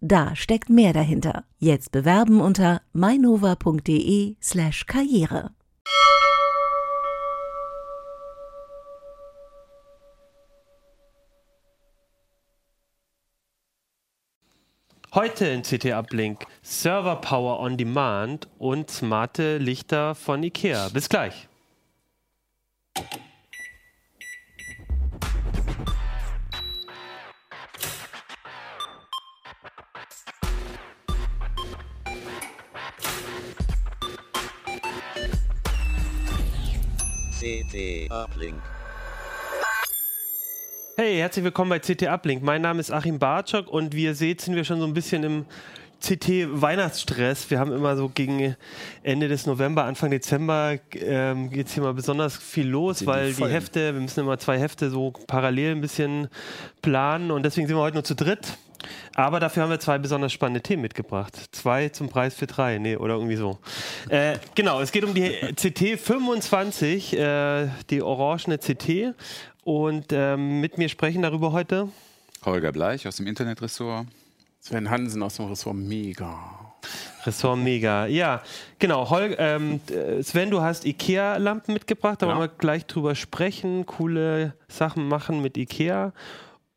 Da steckt mehr dahinter. Jetzt bewerben unter mainova.de/karriere. Heute in CT Uplink Server Power on Demand und smarte Lichter von IKEA. Bis gleich. CT Uplink. Hey, herzlich willkommen bei CT Uplink. Mein Name ist Achim Bartschok und wie ihr seht, sind wir schon so ein bisschen im CT Weihnachtsstress. Wir haben immer so gegen Ende des November, Anfang Dezember ähm, geht es hier mal besonders viel los, weil die Hefte, wir müssen immer zwei Hefte so parallel ein bisschen planen und deswegen sind wir heute nur zu dritt. Aber dafür haben wir zwei besonders spannende Themen mitgebracht. Zwei zum Preis für drei, nee, oder irgendwie so. Äh, genau, es geht um die CT 25, äh, die orangene CT. Und ähm, mit mir sprechen darüber heute Holger Bleich aus dem Internetressort. Sven Hansen aus dem Ressort Mega. Ressort Mega. Ja, genau. Hol ähm, Sven, du hast IKEA-Lampen mitgebracht. Da Ja. wollen wir gleich drüber sprechen. Coole Sachen machen mit IKEA.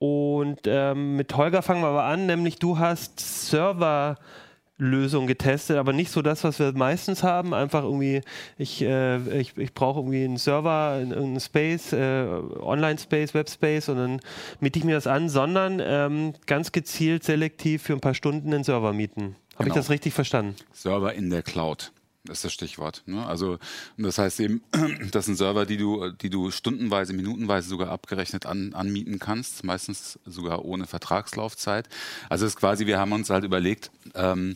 Und ähm, mit Holger fangen wir aber an, nämlich du hast Serverlösungen getestet, aber nicht so das, was wir meistens haben. Einfach irgendwie, ich, äh, ich, ich brauche irgendwie einen Server, einen Space, äh, Online-Space, Web-Space und dann miete ich mir das an, sondern ähm, ganz gezielt selektiv für ein paar Stunden einen Server mieten. Habe ich Genau. das richtig verstanden? Server in der Cloud. Das ist das Stichwort. Ne? Also das heißt eben, das sind Server, die du, die du stundenweise, minutenweise sogar abgerechnet an, anmieten kannst, meistens sogar ohne Vertragslaufzeit. Also es ist quasi, wir haben uns halt überlegt, ähm,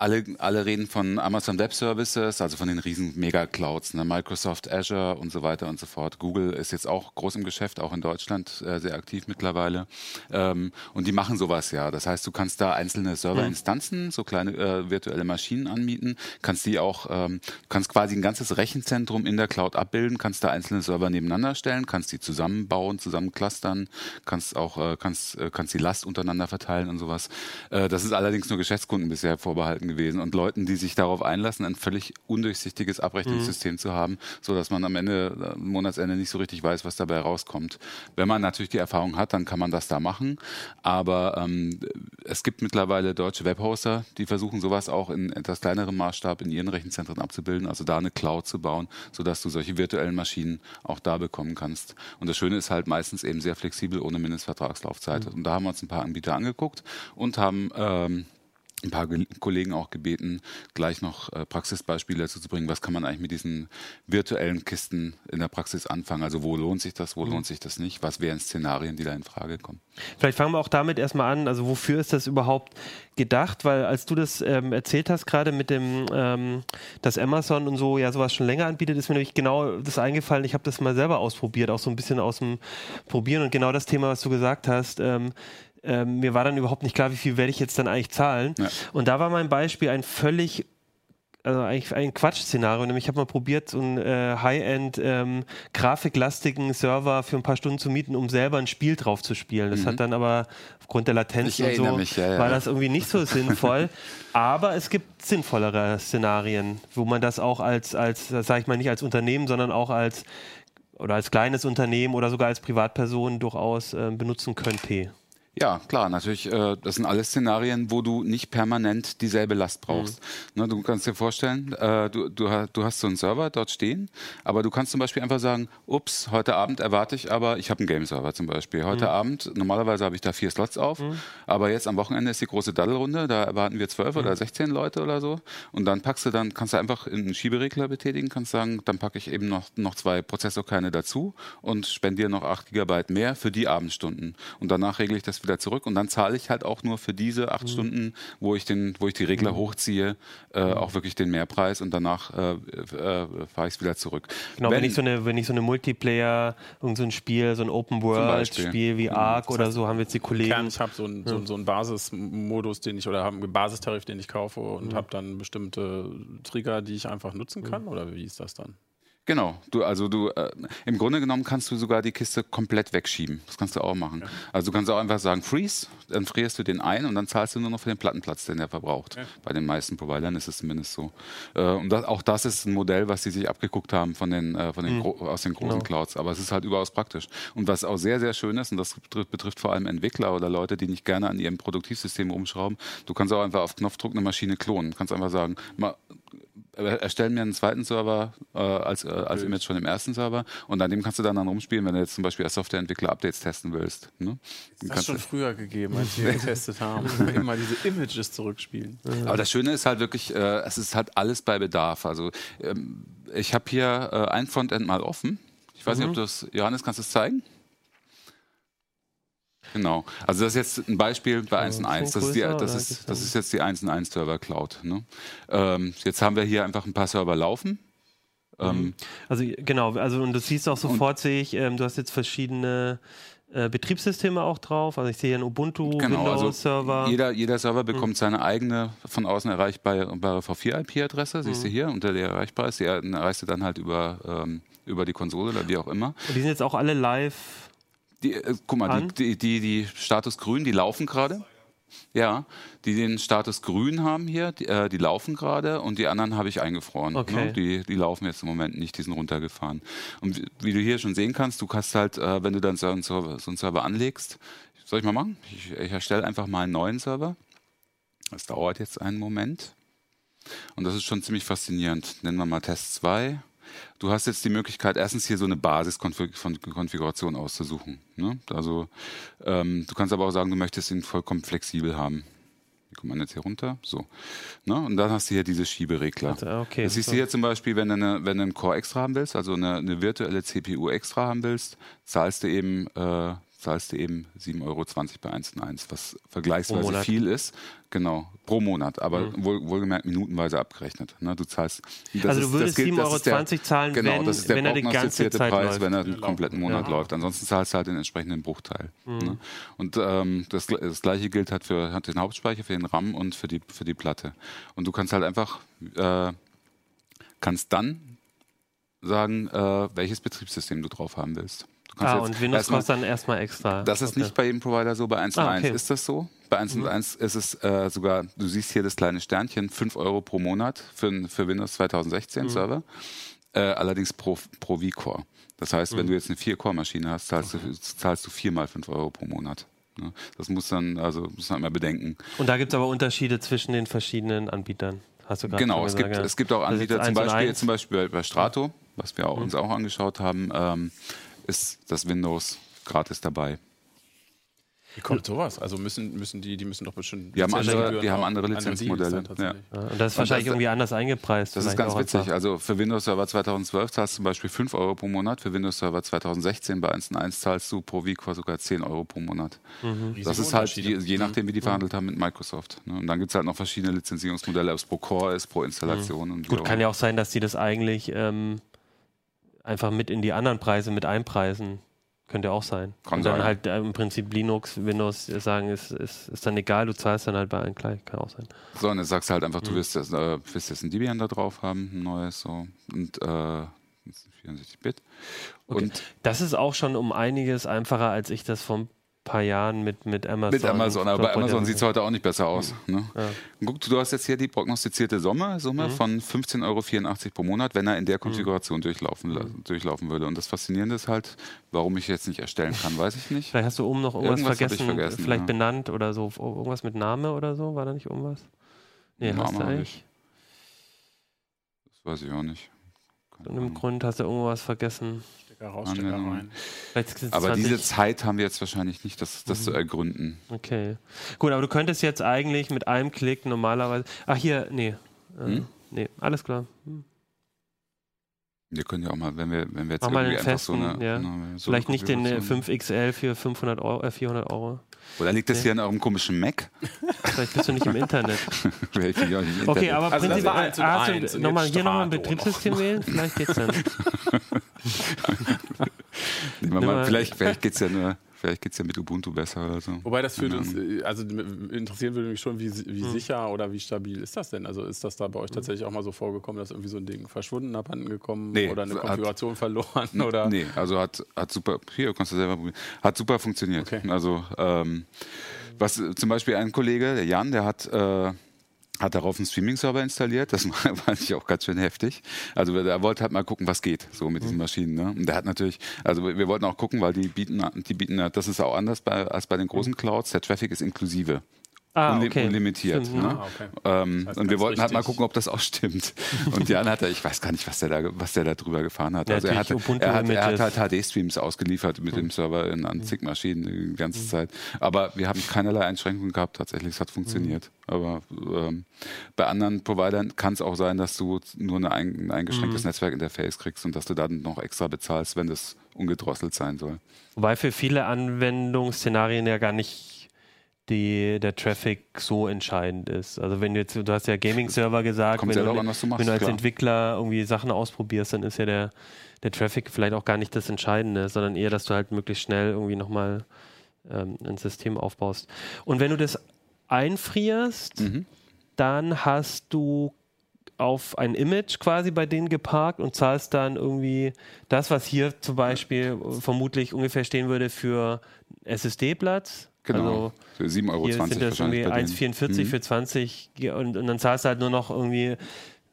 alle, alle reden von Amazon Web Services, also von den riesen Mega-Clouds, ne? Microsoft Azure und so weiter und so fort. Google ist jetzt auch groß im Geschäft, auch in Deutschland äh, sehr aktiv mittlerweile. Ähm, und die machen sowas ja. Das heißt, du kannst da einzelne Serverinstanzen, so kleine äh, virtuelle Maschinen anmieten, kannst die auch, ähm, kannst quasi ein ganzes Rechenzentrum in der Cloud abbilden, kannst da einzelne Server nebeneinander stellen, kannst die zusammenbauen, zusammen clustern, kannst auch, äh, kannst, äh, kannst die Last untereinander verteilen und sowas. Äh, das ist allerdings nur Geschäftskunden bisher vorbehalten gewesen und Leuten, die sich darauf einlassen, ein völlig undurchsichtiges Abrechnungssystem zu haben, so dass man am Ende, äh, am Monatsende nicht so richtig weiß, was dabei rauskommt. Wenn man natürlich die Erfahrung hat, dann kann man das da machen. Aber ähm, es gibt mittlerweile deutsche Webhoster, die versuchen sowas auch in etwas kleinerem Maßstab in ihren Rechenzentren abzubilden, also da eine Cloud zu bauen, sodass du solche virtuellen Maschinen auch da bekommen kannst. Und das Schöne ist halt meistens eben sehr flexibel ohne Mindestvertragslaufzeit. Und da haben wir uns ein paar Anbieter angeguckt und haben ähm, ein paar Ge- Kollegen auch gebeten, gleich noch äh, Praxisbeispiele dazu zu bringen. Was kann man eigentlich mit diesen virtuellen Kisten in der Praxis anfangen? Also wo lohnt sich das, wo lohnt sich das nicht? Was wären Szenarien, die da in Frage kommen? Vielleicht fangen wir auch damit erstmal an. Also wofür ist das überhaupt gedacht? Weil als du das ähm, erzählt hast, gerade mit dem, ähm, dass Amazon und so ja sowas schon länger anbietet, ist mir nämlich genau das eingefallen. Ich habe das mal selber ausprobiert, auch so ein bisschen aus dem Probieren und genau das Thema, was du gesagt hast. Ähm, ähm, mir war dann überhaupt nicht klar, wie viel werde ich jetzt dann eigentlich zahlen. Ja. Und da war mein Beispiel ein völlig also eigentlich ein Quatsch-Szenario. Nämlich ich habe mal probiert, so einen äh, High-End ähm, grafiklastigen Server für ein paar Stunden zu mieten, um selber ein Spiel drauf zu spielen. Das hat dann aber aufgrund der Latenz Ich und so mich, ja, ja. war das irgendwie nicht so sinnvoll. aber es gibt sinnvollere Szenarien, wo man das auch als, als sage ich mal, nicht als Unternehmen, sondern auch als oder als kleines Unternehmen oder sogar als Privatperson durchaus äh, benutzen könnte. Ja, klar, natürlich, äh, das sind alles Szenarien, wo du nicht permanent dieselbe Last brauchst. Ne, du kannst dir vorstellen, äh, du, du, du hast so einen Server dort stehen, aber du kannst zum Beispiel einfach sagen, ups, heute Abend erwarte ich aber, ich habe einen Game-Server zum Beispiel. Heute Abend, normalerweise habe ich da vier Slots auf, aber jetzt am Wochenende ist die große Daddelrunde, da erwarten wir zwölf oder 16 Leute oder so. Und dann packst du dann, kannst du einfach einen Schieberegler betätigen, kannst sagen, dann packe ich eben noch, noch zwei Prozessorkerne dazu und spendiere noch 8 Gigabyte mehr für die Abendstunden. Und danach regle ich das es wieder zurück und dann zahle ich halt auch nur für diese acht Mhm. Stunden, wo ich den, wo ich die Regler hochziehe, äh, Mhm. auch wirklich den Mehrpreis und danach äh, äh, fahre ich es wieder zurück. Genau, wenn, ich so eine, wenn ich so eine Multiplayer, irgend so ein Spiel, so ein Open World. Spiel wie Ark oder so, haben wir jetzt die Kern, Kollegen. ich habe so einen so, einen- so einen Basismodus, den ich oder habe einen Basistarif, den ich kaufe und habe dann bestimmte Trigger, die ich einfach nutzen kann. Oder wie ist das dann? Genau, du, also du, äh, im Grunde genommen kannst du sogar die Kiste komplett wegschieben. Das kannst du auch machen. Also du kannst auch einfach sagen, freeze, dann frierst du den ein und dann zahlst du nur noch für den Plattenplatz, den er verbraucht. Bei den meisten Providern ist es zumindest so. Äh, und das, auch das ist ein Modell, was sie sich abgeguckt haben von den, äh, von den gro- aus den großen Genau. Clouds. Aber es ist halt überaus praktisch. Und was auch sehr, sehr schön ist, und das betrifft, betrifft vor allem Entwickler oder Leute, die nicht gerne an ihrem Produktivsystem rumschrauben, du kannst auch einfach auf Knopfdruck eine Maschine klonen. Du kannst einfach sagen, mal, erstellen mir einen zweiten Server äh, als, äh, als Image von dem ersten Server und an dem kannst du dann, dann rumspielen, wenn du jetzt zum Beispiel als Softwareentwickler-Updates testen willst. Ne? Das hat kannst schon früher gegeben, als wir getestet haben. Immer diese Images zurückspielen. Aber das Schöne ist halt wirklich, äh, es ist halt alles bei Bedarf. Also ähm, ich habe hier äh, ein Frontend mal offen. Ich weiß nicht, ob du das, Johannes, kannst du es zeigen? Genau. Also das ist jetzt ein Beispiel bei 1.1. Das, ist die- das, ist, das da- ist jetzt die 1.1 Server Cloud. Ne? Ähm, jetzt haben wir hier einfach ein paar Server laufen. Ähm, Also genau, also und du siehst auch sofort, sehe ich, ähm, du hast jetzt verschiedene äh, Betriebssysteme auch drauf. Also ich sehe hier einen Ubuntu, Genau, also Windows-Server. Jeder, jeder Server bekommt seine eigene von außen erreichbare V4-IP-Adresse, siehst du hier, unter der erreichbar ist. Die erreichst du dann halt über, ähm, über die Konsole oder wie auch immer. Und die sind jetzt auch alle live. Die, äh, guck mal, An? die, die, die, die Status grün, die laufen gerade. Ja, die den Status grün haben hier, die, äh, die laufen gerade und die anderen habe ich eingefroren. Okay. Ne? Die, die laufen jetzt im Moment nicht, die sind runtergefahren. Und wie, wie du hier schon sehen kannst, du kannst halt, äh, wenn du dann so einen Server, so einen Server anlegst, soll ich mal machen? Ich, ich erstelle einfach mal einen neuen Server. Das dauert jetzt einen Moment. Und das ist schon ziemlich faszinierend. Nennen wir mal Test 2. Du hast jetzt die Möglichkeit, erstens hier so eine Basiskonfiguration auszusuchen. Ne? Also ähm, du kannst aber auch sagen, du möchtest ihn vollkommen flexibel haben. Wie kommt man jetzt hier runter? So. Ne? Und dann hast du hier diese Schieberegler. Also, okay, das siehst so. du hier zum Beispiel, wenn du, eine, wenn du einen Core extra haben willst, also eine, eine virtuelle CPU extra haben willst, zahlst du eben, äh, zahlst du eben 7,20 Euro bei 1.1, was vergleichsweise viel ist. Genau, pro Monat, aber wohl, wohlgemerkt minutenweise abgerechnet. Ne? Du zahlst. Also du würdest das gilt- das 7,20 ist der- Euro zahlen, genau, wenn- das ist der wenn er die ganze Zeit Preis, läuft. wenn er einen kompletten Monat Ja. läuft. Ansonsten zahlst du halt den entsprechenden Bruchteil. Mhm. Ne? Und ähm, das, das gleiche gilt halt für hat den Hauptspeicher, für den RAM und für die, für die Platte. Und du kannst halt einfach, äh, kannst dann sagen, äh, welches Betriebssystem du drauf haben willst. Ah, und Windows erstmal- kostet dann erstmal extra. das ist Okay. nicht bei jedem Provider so. Bei 1.1 Ah, okay. Mhm. ist das so. Bei 1.1 ist es äh, sogar, du siehst hier das kleine Sternchen, 5 Euro pro Monat für, für Windows 2016 Mhm. Server. Äh, allerdings pro, pro V-Core. Das heißt, Mhm. wenn du jetzt eine 4-Core-Maschine hast, zahlst, du, zahlst du viermal 5 Euro pro Monat. Ne? Das muss dann, also muss man immer bedenken. Und da gibt es aber Unterschiede zwischen den verschiedenen Anbietern. Hast du Genau, es gesagt, gibt, ja. es gibt auch Also Anbieter, zum Beispiel, zum Beispiel bei, Strato, was wir auch, Mhm. uns auch angeschaut haben, ähm, ist das Windows gratis dabei. Wie kommt sowas? Also müssen, müssen die, die müssen doch bestimmt. Die haben andere- die haben andere Lizenzmodelle. Ja, und das ist wahrscheinlich das- irgendwie anders eingepreist. Das ist ganz witzig. einfach. Also für Windows Server 2012 zahlst du zum Beispiel 5 Euro pro Monat, für Windows Server 2016 bei 1.1 zahlst du pro vCore sogar 10 Euro pro Monat. Mhm. Das ist halt, je, je nachdem, wie die verhandelt haben mit Microsoft. Ne? Und dann gibt es halt noch verschiedene Lizenzierungsmodelle, ob es pro Core ist, pro Installation. Und wie Gut, kann ja auch sein, dass die das eigentlich ähm, einfach mit in die anderen Preise mit einpreisen. Könnte auch sein. Kann und dann sein. halt äh, im Prinzip Linux, Windows sagen, ist, ist, ist dann egal, du zahlst dann halt bei allen gleich. Kann auch sein. So, und jetzt sagst du halt einfach, Mhm. du willst, das, äh, willst jetzt ein Debian da drauf haben, ein neues, so. Und äh, 64-Bit. Okay. Und Das ist auch schon um einiges einfacher, als ich das ein paar Jahren mit, mit Amazon. Mit Amazon, aber bei Amazon sieht es heute auch nicht besser aus. Ne? Ja. Guck, du hast jetzt hier die prognostizierte Summe, Summe Mhm. von 15,84 Euro pro Monat, wenn er in der Konfiguration durchlaufen, la- durchlaufen würde. Und das Faszinierende ist halt, warum ich jetzt nicht erstellen kann, weiß ich nicht. Vielleicht hast du oben noch irgendwas, Irgendwas vergessen, vergessen, vielleicht ja. benannt oder so. Irgendwas mit Name oder so? War da nicht irgendwas? Nee, Name hast du eigentlich? Das weiß ich auch nicht. Keine Und im Ahnung. Grund hast du irgendwas vergessen. Stecker raus, Stecker Anwendung. rein. Aber 20 diese Zeit haben wir jetzt wahrscheinlich nicht, das, das Mhm. zu ergründen. Okay. Gut, aber du könntest jetzt eigentlich mit einem Klick normalerweise. Ach, hier, nee. Äh, Hm? Nee, alles klar. Hm. Wir können ja auch mal, wenn wir, wenn wir jetzt Mach mal irgendwie einfach so festen, eine, ja. eine so Vielleicht eine nicht den äh, Konfiguration- 5XL für 500 Euro, äh, 400 Euro. Oder liegt das hier an eurem komischen Mac? Vielleicht bist du nicht im Internet. Vielleicht bin ich auch nicht im Okay, Internet. aber Also prinzipiell eins und hast du nochmal hier nochmal ein Betriebssystem wählen? Vielleicht geht's dann. Nehmen wir mal, vielleicht vielleicht geht es ja nur, vielleicht geht's ja mit Ubuntu besser oder so. Wobei das für uns, also interessieren würde mich schon, wie, wie Hm. sicher oder wie stabil ist das denn? Also ist das da bei euch tatsächlich auch mal so vorgekommen, dass irgendwie so ein Ding verschwunden, abhanden gekommen Nee, oder eine hat- Konfiguration verloren oder? Nee, also hat, hat super, hier kannst du selber probieren, hat super funktioniert. Okay. Also, ähm, was zum Beispiel ein Kollege, der Jan, der hat, äh, hat darauf einen Streaming-Server installiert. Das war- ich auch ganz schön heftig. Also er wollte halt mal gucken, was geht, so mit Mhm. diesen Maschinen. Ne? Und der hat natürlich, also wir wollten auch gucken, weil die bieten, die bieten, das ist auch anders bei, als bei den großen Clouds. Der Traffic ist inklusive. Ah, Unli- okay. Unlimitiert. Stimmt, ne? Ah, okay. Ähm, Das heißt, und wir wollten halt mal richtig. gucken, ob das auch stimmt. Und Jan hat, ich weiß gar nicht, was der da, was der da drüber gefahren hat. Ja, also er, hatte, er, hat, er hat halt HD-Streams ausgeliefert mit dem Server in, an zig Maschinen die ganze Zeit. Aber wir haben keinerlei Einschränkungen gehabt. Tatsächlich, es hat funktioniert. Aber ähm, bei anderen Providern kann es auch sein, dass du nur eine ein, ein eingeschränktes Netzwerkinterface kriegst und dass du dann noch extra bezahlst, wenn das ungedrosselt sein soll. Wobei für viele Anwendungsszenarien ja gar nicht die, der Traffic so entscheidend ist. Also wenn du jetzt, du hast ja Gaming-Server gesagt, wenn, sehr du, an, du machst, wenn du als klar. Entwickler irgendwie Sachen ausprobierst, dann ist ja der, der Traffic vielleicht auch gar nicht das Entscheidende, sondern eher, dass du halt möglichst schnell irgendwie nochmal ähm, ein System aufbaust. Und wenn du das einfrierst, Mhm. dann hast du auf ein Image quasi bei denen geparkt und zahlst dann irgendwie das, was hier zum Beispiel vermutlich ungefähr stehen würde für SSD-Platz. Genau. Also Für 7,20 Euro hier sind das irgendwie bei denen. 1,44 Mhm. für 20 G- und, und dann zahlst du halt nur noch irgendwie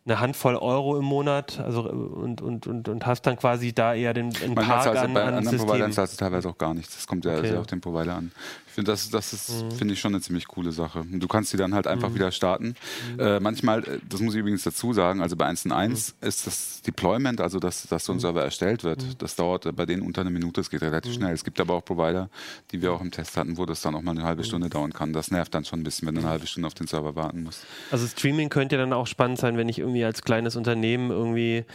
eine Handvoll Euro im Monat also, und, und, und, und hast dann quasi da eher den einen Manchmal Park an, bei an anderen Providern Systemen. zahlst du teilweise auch gar nichts. Das kommt ja Okay. Sehr auf den Provider an. Finde, das, das ist, finde ich schon eine ziemlich coole Sache. Und du kannst die dann halt einfach wieder starten. Mhm. Äh, manchmal, äh, das muss ich übrigens dazu sagen, also bei 1.1 Mhm. ist das Deployment, also dass, dass so ein Server erstellt wird, das dauert äh, bei denen unter einer Minute, es geht relativ Mhm. schnell. Es gibt aber auch Provider, die wir auch im Test hatten, wo das dann auch mal eine halbe Mhm. Stunde dauern kann. Das nervt dann schon ein bisschen, wenn du eine halbe Stunde auf den Server warten musst. Also Streaming könnte ja dann auch spannend sein, wenn ich irgendwie als kleines Unternehmen irgendwie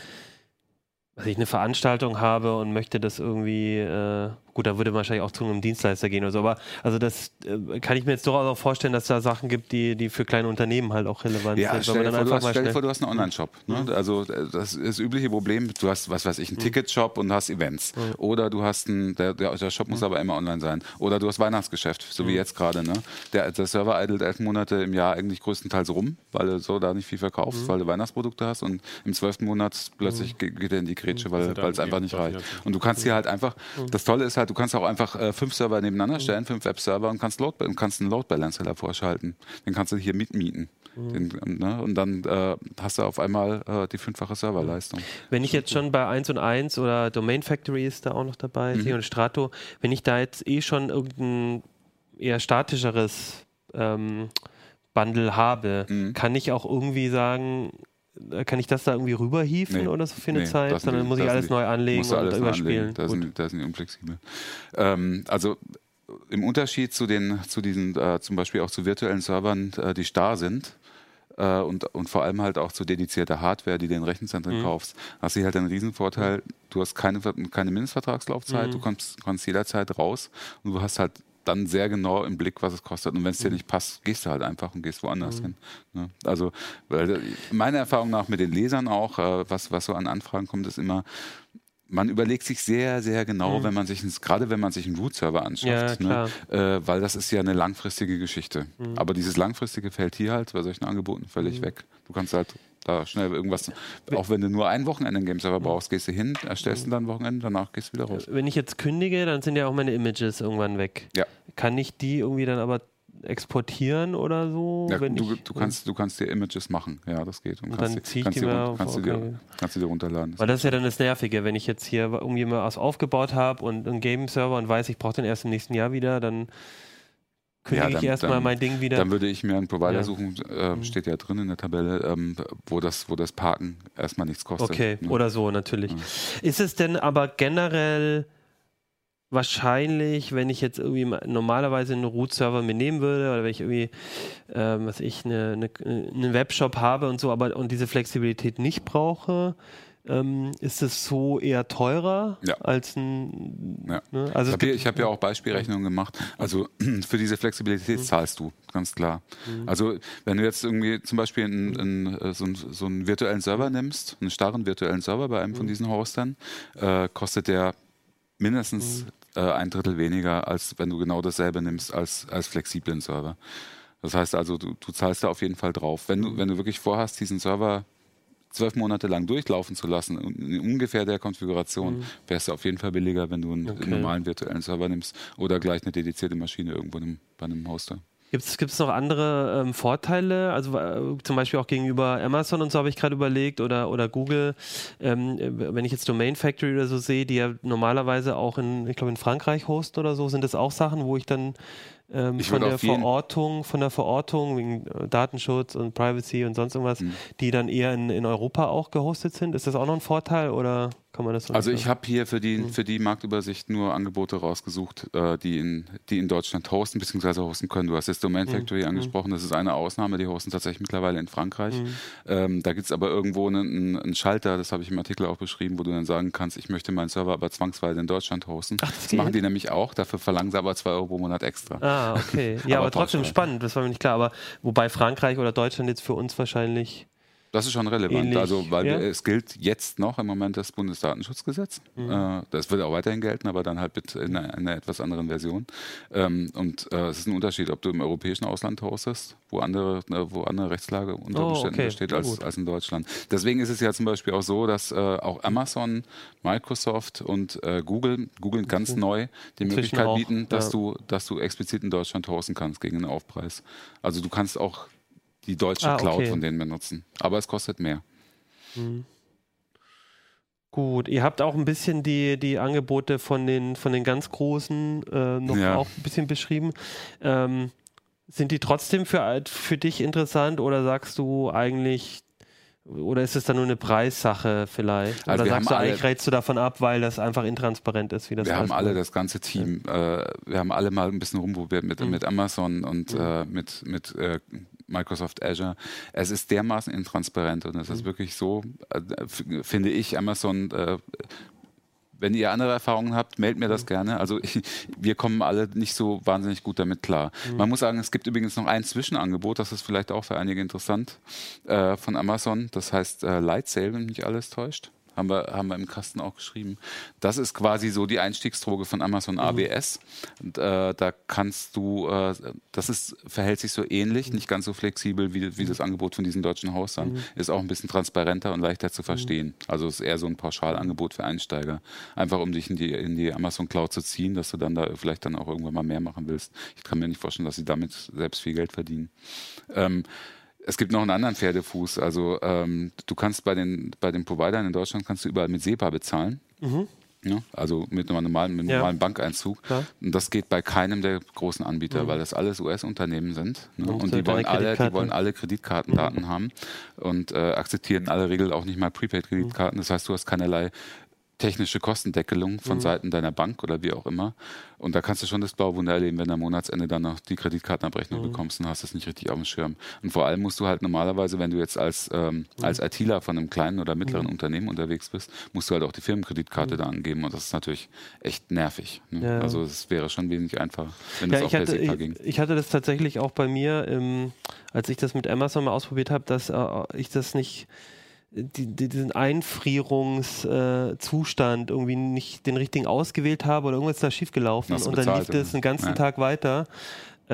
was ich eine Veranstaltung habe und möchte das irgendwie, äh, gut, da würde wahrscheinlich auch zu einem Dienstleister gehen oder so, aber also das äh, kann ich mir jetzt durchaus auch vorstellen, dass da Sachen gibt, die, die für kleine Unternehmen halt auch relevant Ja, sind. stell dir, vor, hast, stell dir vor, du hast einen Online-Shop. Ne? Also äh, das ist das übliche Problem. Du hast, was weiß ich, einen Ticketshop und hast Events. Oder du hast einen, der, der, der Shop muss aber immer online sein. Oder du hast Weihnachtsgeschäft, so wie jetzt gerade. Ne? Der, der Server idelt elf Monate im Jahr eigentlich größtenteils rum, weil du so da nicht viel verkaufst, weil du Weihnachtsprodukte hast und im zwölften Monat plötzlich ge- geht er in die Grätsche, weil es einfach nicht reicht. Und du kannst hier halt einfach, das Tolle ist halt, du kannst auch einfach äh, fünf Server nebeneinander stellen, fünf Webserver und kannst, Load, kannst einen Load Balancer davor schalten. Den kannst du hier mitmieten. Den, ne? Und dann äh, hast du auf einmal äh, die fünffache Serverleistung. Wenn ich jetzt schon bei 1 und 1 oder Domain Factory ist da auch noch dabei, Mhm. Und Strato, wenn ich da jetzt eh schon irgendein eher statischeres ähm, Bundle habe, Mhm. kann ich auch irgendwie sagen, kann ich das da irgendwie rüberhieven Nee. oder so für eine Nee, Zeit, sondern die- muss ich alles die- neu anlegen und alles überspielen. Da sind, da sind die unflexibel. Ähm, also im Unterschied zu den, zu diesen, äh, zum Beispiel auch zu virtuellen Servern, äh, die starr sind, äh, und, und vor allem halt auch zu dedizierter Hardware, die du in Rechenzentren Mhm. kaufst, hast du halt einen Riesenvorteil. Du hast keine, keine Mindestvertragslaufzeit, Mhm. du kommst, kannst jederzeit raus und du hast halt dann sehr genau im Blick, was es kostet. Und wenn es dir Mhm. nicht passt, gehst du halt einfach und gehst woanders hin. Ne? Also, weil, äh, meiner Erfahrung nach mit den Lesern auch, äh, was, was so an Anfragen kommt, ist immer, man überlegt sich sehr, sehr genau, wenn man sich, gerade wenn man sich einen Root-Server anschafft, Mhm. Ja, ne? äh, weil das ist ja eine langfristige Geschichte. Mhm. Aber dieses langfristige fällt hier halt bei solchen Angeboten völlig weg. Du kannst halt da schnell irgendwas, auch wenn du nur ein Wochenende einen Game-Server Mhm. brauchst, gehst du hin, erstellst ihn dann ein Wochenende, danach gehst du wieder raus. Wenn ich jetzt kündige, dann sind ja auch meine Images irgendwann weg. Ja. Kann ich die irgendwie dann aber exportieren oder so? Ja, wenn du, ich, du, kannst, du kannst dir Images machen, ja, das geht. Und, Und kannst dann die- zieh ich die mal auf, kannst du okay. dir, kannst du dir runterladen. Weil das ist ja dann das Nervige, wenn ich jetzt hier irgendwie mal was aufgebaut habe und einen Game-Server und weiß, ich brauche den erst im nächsten Jahr wieder, dann kündige Ja, ich dann- erstmal dann- mein Ding wieder. Dann würde ich mir einen Provider Ja. suchen, äh, steht ja drin in der Tabelle, ähm, wo, das, wo das Parken erstmal nichts kostet. Okay, ne? oder so natürlich. Ist es denn aber generell wahrscheinlich, wenn ich jetzt irgendwie mal- normalerweise einen Root-Server mir nehmen würde oder wenn ich irgendwie, ähm, was ich, eine, eine, einen Webshop habe und so, aber und diese Flexibilität nicht brauche, ähm, ist es so eher teurer Ja. als ein. Ja. Ne? Ich Also es habe ja, hab ja auch Beispielrechnungen gemacht. Also für diese Flexibilität Mhm. zahlst du, ganz klar. Also wenn du jetzt irgendwie zum Beispiel einen, einen, äh, so, einen, so einen virtuellen Server nimmst, einen starren virtuellen Server bei Mhm. einem von diesen Hostern, äh, kostet der mindestens Mhm. äh, ein Drittel weniger, als wenn du genau dasselbe nimmst als, als flexiblen Server. Das heißt also, du, du zahlst da auf jeden Fall drauf. Wenn Mhm. du, wenn du wirklich vorhast, diesen Server zwölf Monate lang durchlaufen zu lassen, in ungefähr der Konfiguration, wäre es auf jeden Fall billiger, wenn du einen Mhm. Okay. normalen virtuellen Server nimmst oder gleich eine dedizierte Maschine irgendwo in bei einem Hoster. Gibt es noch andere ähm, Vorteile? Also äh, zum Beispiel auch gegenüber Amazon und so habe ich gerade überlegt oder, oder Google. Ähm, äh, wenn ich jetzt Domain Factory oder so sehe, die ja normalerweise auch in, ich glaube in Frankreich hosten oder so, sind das auch Sachen, wo ich dann ähm, von der Verortung, von der Verortung wegen äh, Datenschutz und Privacy und sonst irgendwas, Mhm. die dann eher in, in Europa auch gehostet sind. Ist das auch noch ein Vorteil oder kann man das so Also ich habe hier für Mhm. die, für die Marktübersicht nur Angebote rausgesucht, äh, die, in, die in Deutschland hosten bzw. hosten können. Du hast jetzt Domain Mhm. Factory angesprochen, das ist eine Ausnahme, die hosten tatsächlich mittlerweile in Frankreich. Mhm. Ähm, da gibt es aber irgendwo einen, einen Schalter, das habe ich im Artikel auch beschrieben, wo du dann sagen kannst, ich möchte meinen Server aber zwangsweise in Deutschland hosten. Ach, das das machen die nämlich auch, dafür verlangen sie aber 2 Euro pro Monat extra. Ah, okay. Ja, aber, Aber trotzdem spannend, das war mir nicht klar. Aber wobei Frankreich oder Deutschland jetzt für uns wahrscheinlich. Das ist schon relevant, Ähnlich, also weil ja? es gilt jetzt noch im Moment das Bundesdatenschutzgesetz. Mhm. Äh, das wird auch weiterhin gelten, aber dann halt mit in einer, einer etwas anderen Version. Ähm, und äh, es ist ein Unterschied, ob du im europäischen Ausland hostest, wo andere, äh, wo andere Rechtslage unter Oh, Umständen okay. besteht als, als in Deutschland. Deswegen ist es ja zum Beispiel auch so, dass auch Amazon, Microsoft und Google, Google ganz neu die Möglichkeit bieten, dass ja. du, dass du explizit in Deutschland hosten kannst gegen einen Aufpreis. Also du kannst auch die deutsche Ah, Cloud okay. von denen benutzen. Aber es kostet mehr. Gut, ihr habt auch ein bisschen die, die Angebote von den, von den ganz Großen äh, noch Ja. auch ein bisschen beschrieben. Ähm, sind die trotzdem für, für dich interessant oder sagst du eigentlich, oder ist es dann nur eine Preissache vielleicht? Also oder wir sagst du eigentlich, alle- rätst du davon ab, weil das einfach intransparent ist, wie das wir haben alle das ganze Team, äh, wir haben alle mal ein bisschen rumprobiert mit, Mhm. mit Amazon und äh, mit, mit äh, Microsoft Azure. Es ist dermaßen intransparent und es Mhm. ist wirklich so, äh, finde ich, Amazon, äh, wenn ihr andere Erfahrungen habt, meldet mir Mhm. das gerne. Also ich, wir kommen alle nicht so wahnsinnig gut damit klar. Mhm. Man muss sagen, es gibt übrigens noch ein Zwischenangebot, das ist vielleicht auch für einige interessant, äh, von Amazon. Das heißt äh, Lightsail, wenn mich nicht alles täuscht. Haben wir, haben wir im Kasten auch geschrieben. Das ist quasi so die Einstiegsdroge von Amazon ABS. Und, äh, da kannst du, äh, das ist, verhält sich so ähnlich, nicht ganz so flexibel wie, wie das Angebot von diesen deutschen Hausern. Ist auch ein bisschen transparenter und leichter zu verstehen. Also ist eher so ein Pauschalangebot für Einsteiger. Einfach um dich in die, in die Amazon Cloud zu ziehen, dass du dann da vielleicht dann auch irgendwann mal mehr machen willst. Ich kann mir nicht vorstellen, dass sie damit selbst viel Geld verdienen. Ähm, es gibt noch einen anderen Pferdefuß. Also ähm, du kannst bei den, bei den Providern in Deutschland kannst du überall mit SEPA bezahlen. Ja, also mit einem normalen, mit einem Mhm. Ja. normalen Bankeinzug. Klar. Und das geht bei keinem der großen Anbieter, weil das alles US-Unternehmen sind. Ne? Und Und die wollen, alle, die wollen alle Kreditkartendaten haben und äh, akzeptieren in aller Regel auch nicht mal Prepaid-Kreditkarten. Das heißt, du hast keinerlei technische Kostendeckelung von Seiten deiner Bank oder wie auch immer. Und da kannst du schon das blaue Wunder erleben, wenn du am Monatsende dann noch die Kreditkartenabrechnung bekommst und hast es nicht richtig auf dem Schirm. Und vor allem musst du halt normalerweise, wenn du jetzt als, ähm, als ITler von einem kleinen oder mittleren Unternehmen unterwegs bist, musst du halt auch die Firmenkreditkarte da angeben. Und das ist natürlich echt nervig. Ne? Ja. Also es wäre schon wesentlich einfacher, wenn Ja, es auch per hatte, ich, ging. ich hatte das tatsächlich auch bei mir, ähm, als ich das mit Amazon mal ausprobiert habe, dass äh, ich das nicht, diesen Einfrierungszustand äh, irgendwie nicht den richtigen ausgewählt habe oder irgendwas da schiefgelaufen und dann lief das den ganzen Ja. Tag weiter.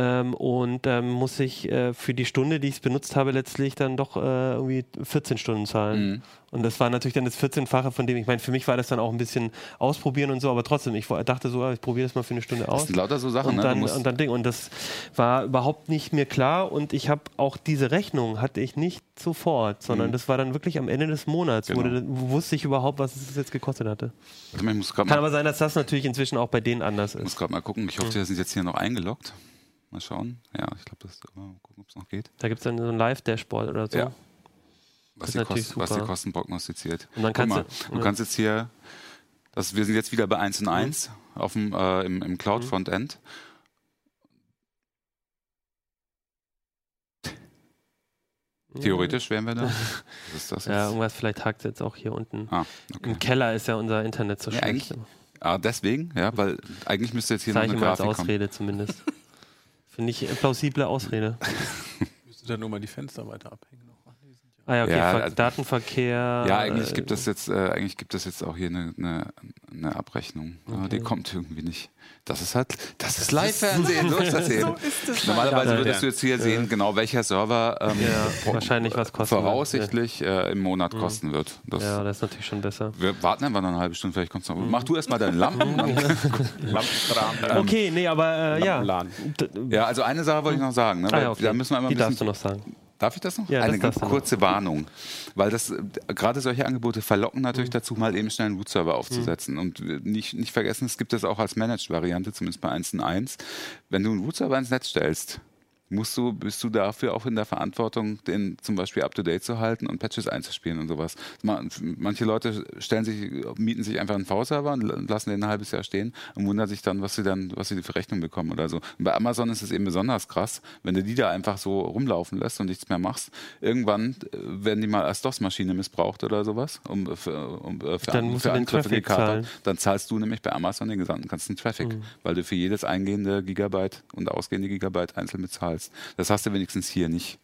Ähm, und ähm, muss ich äh, für die Stunde, die ich es benutzt habe, letztlich dann doch äh, irgendwie 14 Stunden zahlen. Mhm. Und das war natürlich dann das 14-fache von dem, ich meine, für mich war das dann auch ein bisschen ausprobieren und so, aber trotzdem, ich dachte so, ah, ich probiere das mal für eine Stunde aus. Das sind lauter so Sachen, Und ne? dann, musst, und dann Ding. Und das war überhaupt nicht mir klar. Und ich habe auch diese Rechnung hatte ich nicht sofort, sondern Mhm. das war dann wirklich am Ende des Monats. Genau. Wurde, wusste ich überhaupt, was es jetzt gekostet hatte. Ich muss gerade Kann aber sein, dass das natürlich inzwischen auch bei denen anders muss ist. grad mal gucken. Ich hoffe, Sie sind jetzt hier noch eingeloggt. Mal schauen. Ja, ich glaube, das mal gucken, ob es noch geht. Da gibt es dann so ein Live-Dashboard oder so. Ja. Was die, Kosten, was die. Kosten prognostiziert. Und dann kannst mal, du- du ja. kannst jetzt hier, das, wir sind jetzt wieder bei 1 Mhm. und 1 auf dem, äh, im, im Cloud Frontend. Theoretisch wären wir da. Was ist das Ja, jetzt? irgendwas, vielleicht hakt jetzt auch hier unten. Ah, okay. Im Keller ist ja unser Internet so Ja, schlecht. Ah, deswegen, ja, weil eigentlich müsste jetzt hier noch Zeige eine mal als Grafik kommen. Ausrede zumindest. Finde ich plausible Ausrede. Müsste dann nur mal die Fenster weiter abhängen. Ah ja, okay, Ja, also- Datenverkehr. Ja, eigentlich äh, gibt es jetzt, äh, eigentlich gibt es jetzt auch hier eine, eine, eine Abrechnung. Aber die kommt irgendwie nicht. Das ist halt, das ist Live-Fernsehen, so ist das eben. Normalerweise Ja, würdest ja. du jetzt hier sehen, genau welcher Server ähm, Ja, pro- wahrscheinlich was kosten wird. voraussichtlich äh, im Monat kosten wird. Das, Ja, das ist natürlich schon besser. Wir warten einfach noch eine halbe Stunde, vielleicht kommt's noch. Mach du erstmal deine Lampen. dann- Lampenkram. Okay, nee, aber äh, ja. Ja, also eine Sache wollte ich noch sagen. Ne? Ah, ja, okay. Da müssen wir immer ein Die darfst du bisschen noch sagen. Darf ich das noch? Ja, das Eine ganz darfst du noch. kurze Warnung. Weil das äh, gerade solche Angebote verlocken Mhm. natürlich dazu, mal eben schnell einen Root-Server aufzusetzen. Und äh, nicht, nicht vergessen, es gibt das auch als Managed-Variante, zumindest bei 1.1. Wenn du einen Root-Server ins Netz stellst, musst du, bist du dafür auch in der Verantwortung, den zum Beispiel up-to-date zu halten und Patches einzuspielen und sowas. Ma- Manche Leute stellen sich, mieten sich einfach einen V-Server und lassen den ein halbes Jahr stehen und wundern sich dann, was sie dann, was sie für Rechnung bekommen oder so. Und bei Amazon ist es eben besonders krass, wenn du die da einfach so rumlaufen lässt und nichts mehr machst. Irgendwann äh, werden die mal als DOS-Maschine missbraucht oder sowas, um für, um, äh, für, Dann an- musst für du den Angriffe Traffic zahlen. Dann zahlst du nämlich bei Amazon den gesamten ganzen Traffic, Mhm. weil du für jedes eingehende Gigabyte und ausgehende Gigabyte einzeln bezahlst. Das hast du wenigstens hier nicht.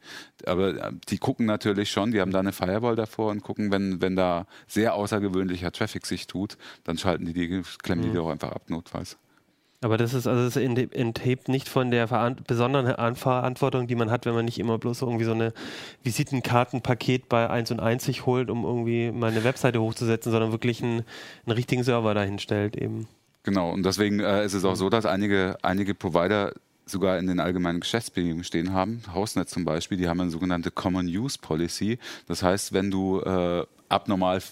Aber äh, die gucken natürlich schon, die haben da eine Firewall davor und gucken, wenn, wenn da sehr außergewöhnlicher Traffic sich tut, dann schalten die die, klemmen Mhm. die doch einfach ab, notfalls. Aber das ist also ent- enthebt nicht von der besonderen An- Verantwortung, die man hat, wenn man nicht immer bloß irgendwie so eine Visitenkartenpaket bei 1 und 1 sich holt, um irgendwie mal eine Webseite hochzusetzen, sondern wirklich einen, einen richtigen Server dahin stellt eben. Genau, und deswegen äh, ist es auch so, dass einige, einige Provider sogar in den allgemeinen Geschäftsbedingungen stehen haben. Hausnet zum Beispiel, die haben eine sogenannte Common Use Policy. Das heißt, wenn du äh, abnormal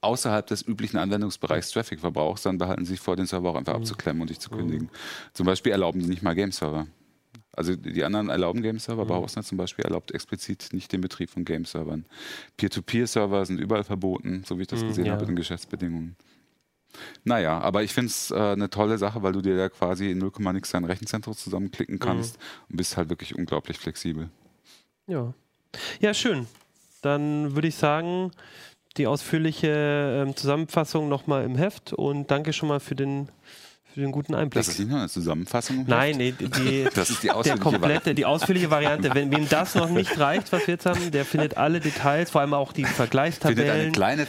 außerhalb des üblichen Anwendungsbereichs Traffic verbrauchst, dann behalten sie sich vor, den Server auch einfach abzuklemmen und dich zu kündigen. Zum Beispiel erlauben die nicht mal Game-Server. Also die anderen erlauben Game-Server, aber Hausnet zum Beispiel erlaubt explizit nicht den Betrieb von Game-Servern. Peer-to-Peer-Server sind überall verboten, so wie ich das Mhm, gesehen ja. habe in den Geschäftsbedingungen. Naja, aber ich finde es äh, eine tolle Sache, weil du dir da quasi in 0, nix dein Rechenzentrum zusammenklicken kannst und bist halt wirklich unglaublich flexibel. Ja. Ja, schön. Dann würde ich sagen, die ausführliche ähm, Zusammenfassung nochmal im Heft und danke schon mal für den, für den guten Einblick. Das ist nicht nur eine Zusammenfassung. Nein, nee, die, Das ist die ausführliche komplette, die ausführliche Variante. Wenn wem das noch nicht reicht, was wir jetzt haben, der findet alle Details, vor allem auch die findet eine Vergleichstabellen. kleine,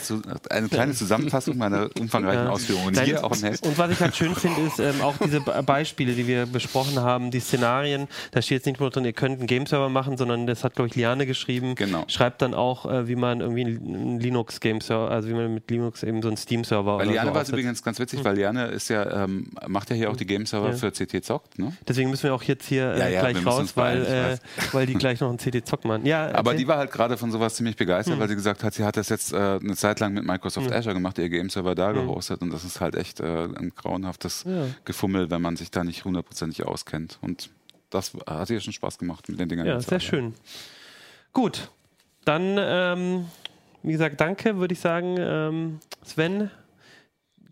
eine kleine Zusammenfassung meiner umfangreichen Ja. Ausführungen Nein, hier auch im Heft. Und was ich halt schön finde, ist ähm, auch diese Be- Beispiele, die wir besprochen haben, die Szenarien. Da steht jetzt nicht nur drin, ihr könnt einen Game-Server machen, sondern das hat, glaube ich, Liane geschrieben. Genau. Schreibt dann auch, äh, wie man irgendwie einen Linux-Game-Server, also wie man mit Linux eben so einen Steam-Server Weil Liane so war es übrigens ganz witzig, weil Liane ist ja, ähm, macht ja hier auch die Game-Server Ja. für CT Zockt, ne? Deswegen müssen wir auch jetzt hier äh, Ja, ja, gleich raus, weil, äh, weil die gleich noch einen CD-Zock machen. Ja, Aber die war halt gerade von sowas ziemlich begeistert, Hm. weil sie gesagt hat, sie hat das jetzt äh, eine Zeit lang mit Microsoft Azure gemacht, ihr Game-Server da gehostet und das ist halt echt äh, ein grauenhaftes Hm. Gefummel, wenn man sich da nicht hundertprozentig auskennt. Und das hat ihr schon Spaß gemacht mit den Dingern. Ja, sehr schön. Gut, dann, ähm, wie gesagt, danke, würde ich sagen. Ähm, Sven,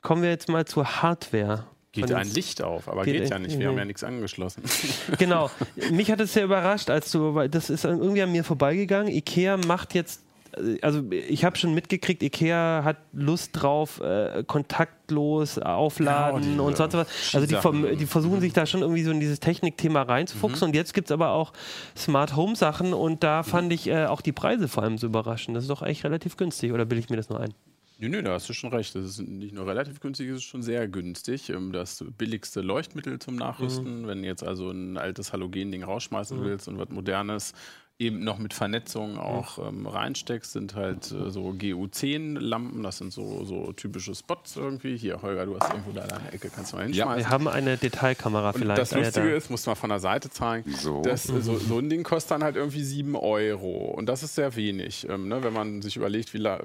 kommen wir jetzt mal zur Hardware. Geht ein Licht auf, aber Geht geht, ja nicht. Wir nee. haben ja nichts angeschlossen. Genau. Mich hat es sehr überrascht, als du, weil das ist irgendwie an mir vorbeigegangen. Ikea macht jetzt, äh, also ich habe schon mitgekriegt, Ikea hat Lust drauf, äh, kontaktlos aufladen Genau, und sonst was. Also die, vom, die versuchen sich da schon irgendwie so in dieses Technikthema reinzufuchsen. Und jetzt gibt es aber auch Smart Home Sachen und da fand ich äh, auch die Preise vor allem so überraschend. Das ist doch eigentlich relativ günstig, oder bilde ich mir das nur ein? Nö, nö, da hast du schon recht. Das ist nicht nur relativ günstig, es ist schon sehr günstig. Ähm, Das billigste Leuchtmittel zum Nachrüsten. Wenn du jetzt also ein altes Halogen-Ding rausschmeißen willst und was Modernes eben noch mit Vernetzung auch ähm, reinsteckst, sind halt äh, so GU10-Lampen. Das sind so, so typische Spots irgendwie. Hier, Holger, du hast irgendwo da deine Ecke, kannst du mal hinschmeißen. Wir haben eine Detailkamera Und vielleicht. das ja, Lustige da. ist, muss man von der Seite zeigen, So. dass, äh, so, so ein Ding kostet dann halt irgendwie 7 Euro. Und das ist sehr wenig. Ähm, ne? Wenn man sich überlegt, wie la-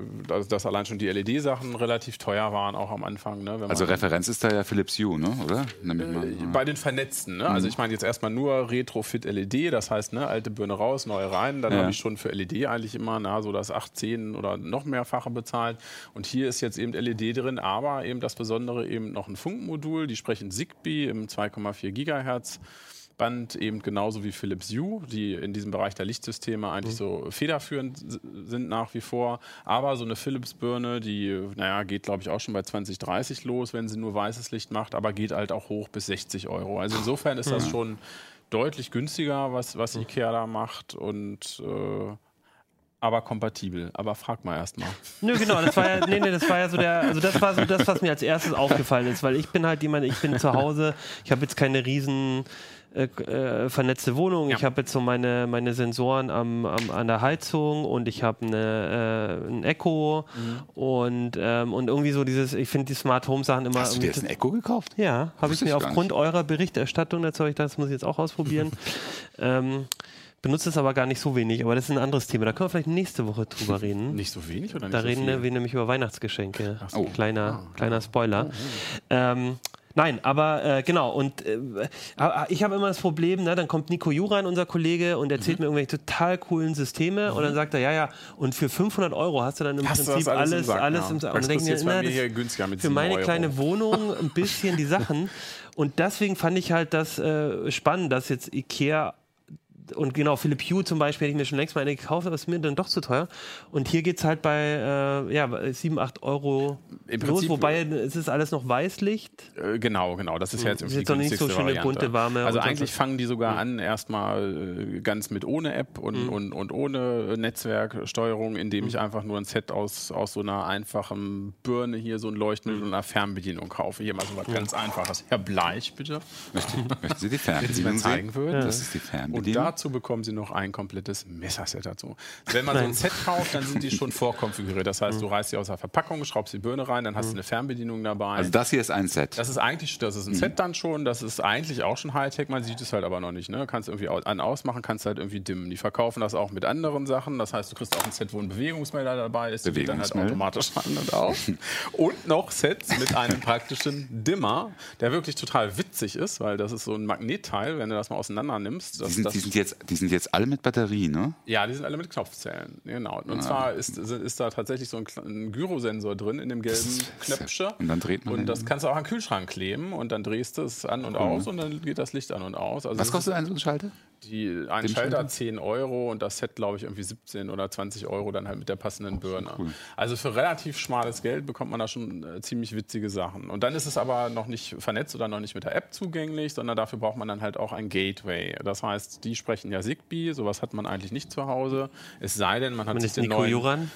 dass, allein schon die LED-Sachen relativ teuer waren, auch am Anfang. Ne? Wenn man, Also Referenz ist da ja Philips Hue, ne? oder? Nämlich mal. äh, bei den Vernetzten. Ne? Also ich meine jetzt erstmal nur Retrofit LED, das heißt, ne, alte Birne raus, neue rein. Dann Ja. habe ich schon für LED eigentlich immer na, so das 8, 10 oder noch mehrfache bezahlt. Und hier ist jetzt eben LED drin, aber eben das Besondere eben noch ein Funkmodul. Die sprechen Zigbee im 2,4 Gigahertz. Band eben genauso wie Philips Hue, die in diesem Bereich der Lichtsysteme eigentlich mhm. so federführend sind nach wie vor. Aber so eine Philips-Birne, die, naja, geht glaube ich auch schon bei 20, 30 los, wenn sie nur weißes Licht macht, aber geht halt auch hoch bis 60 Euro. Also insofern ist das schon deutlich günstiger, was, was Ikea da macht und äh, aber kompatibel. Aber frag mal erst mal. Nö, genau, das war ja, nee, nee, das war ja so der, also das war so das, was mir als erstes aufgefallen ist, weil ich bin halt jemand, ich bin zu Hause, ich habe jetzt keine riesen äh, äh, vernetzte Wohnung. Ja. Ich habe jetzt so meine, meine Sensoren am, am, an der Heizung und ich habe eine, äh, ein Echo mhm. und, ähm, und irgendwie so dieses, ich finde die Smart Home Sachen immer. Hast du dir jetzt ein Echo gekauft? Ja, habe ich mir aufgrund eurer Berichterstattung, dazu habe ich das muss ich jetzt auch ausprobieren. ähm, benutze es aber gar nicht so wenig, aber das ist ein anderes Thema. Da können wir vielleicht nächste Woche drüber reden. Nicht so wenig oder nicht Da so reden viel? wir nämlich über Weihnachtsgeschenke. So. Kleiner, oh, kleiner Spoiler. Oh, oh. Ähm, Nein, aber äh, genau, und äh, ich habe immer das Problem, ne, dann kommt Nico Juran, unser Kollege, und erzählt mhm. mir irgendwelche total coolen Systeme mhm. und dann sagt er, ja, ja, und für 500 Euro hast du dann im hast Prinzip alles, alles, im Sack, alles ja. im Sack. Und dann denke ich, na, das, für meine Euro. kleine Wohnung ein bisschen die Sachen. Und deswegen fand ich halt das äh, spannend, dass jetzt Ikea und genau, Philipp Hue zum Beispiel hätte ich mir schon längst mal eine gekauft, aber es ist mir dann doch zu teuer. Und hier geht es halt bei äh, ja, 7, 8 Euro Im los, Prinzip, wobei es ist alles noch Weißlicht. Äh, genau, genau. Das ist ja jetzt irgendwie die nicht so schöne Variante. bunte, warme. Also eigentlich fangen die sogar mhm. an, erstmal äh, ganz mit ohne App und, mhm. und, und ohne Netzwerksteuerung, indem mhm. ich einfach nur ein Set aus, aus so einer einfachen Birne hier, so ein Leuchtmittel mhm. und einer Fernbedienung kaufe. Hier mal so was ganz Einfaches. Herr Bleich, bitte. Möchten, Sie die Fernbedienung zeigen würden? Ja. Das ist die Fernbedienung. Und dazu bekommen Sie noch ein komplettes Messerset dazu. Wenn man so ein Set kauft, dann sind die schon vorkonfiguriert. Das heißt, du reißt sie aus der Verpackung, schraubst die Birne rein, dann hast du eine Fernbedienung dabei. Also das hier ist ein Set. Das ist eigentlich, das ist ein mhm. Set dann schon. Das ist eigentlich auch schon Hightech. Man sieht es halt aber noch nicht. Ne? Kannst irgendwie an ausmachen, kannst halt irgendwie dimmen. Die verkaufen das auch mit anderen Sachen. Das heißt, du kriegst auch ein Set, wo ein Bewegungsmelder dabei ist. Bewegungsmelder. dann halt automatisch an und aus. und noch Sets mit einem praktischen Dimmer, der wirklich total witzig ist, weil das ist so ein Magnetteil, wenn du das mal auseinander nimmst. Die sind, die sind, jetzt, die sind jetzt alle mit Batterie, ne? Ja, die sind alle mit Knopfzellen. Genau. Und ah. zwar ist, ist da tatsächlich so ein, ein Gyrosensor drin in dem gelben Knöpfchen. Und dann dreht man. Und das kannst du auch an den Kühlschrank kleben und dann drehst du es an und cool. aus und dann geht das Licht an und aus. Also Was kostet ein so ein Schalter? Die, ein Dem Schalter 10 Euro und das Set, glaube ich, irgendwie 17 oder 20 Euro dann halt mit der passenden Birne. Cool. Also für relativ schmales Geld bekommt man da schon äh, ziemlich witzige Sachen. Und dann ist es aber noch nicht vernetzt oder noch nicht mit der App zugänglich, sondern dafür braucht man dann halt auch ein Gateway. Das heißt, die sprechen ja Zigbee, sowas hat man eigentlich nicht zu Hause. Es sei denn, man hat man sich den Nico neuen, Juran?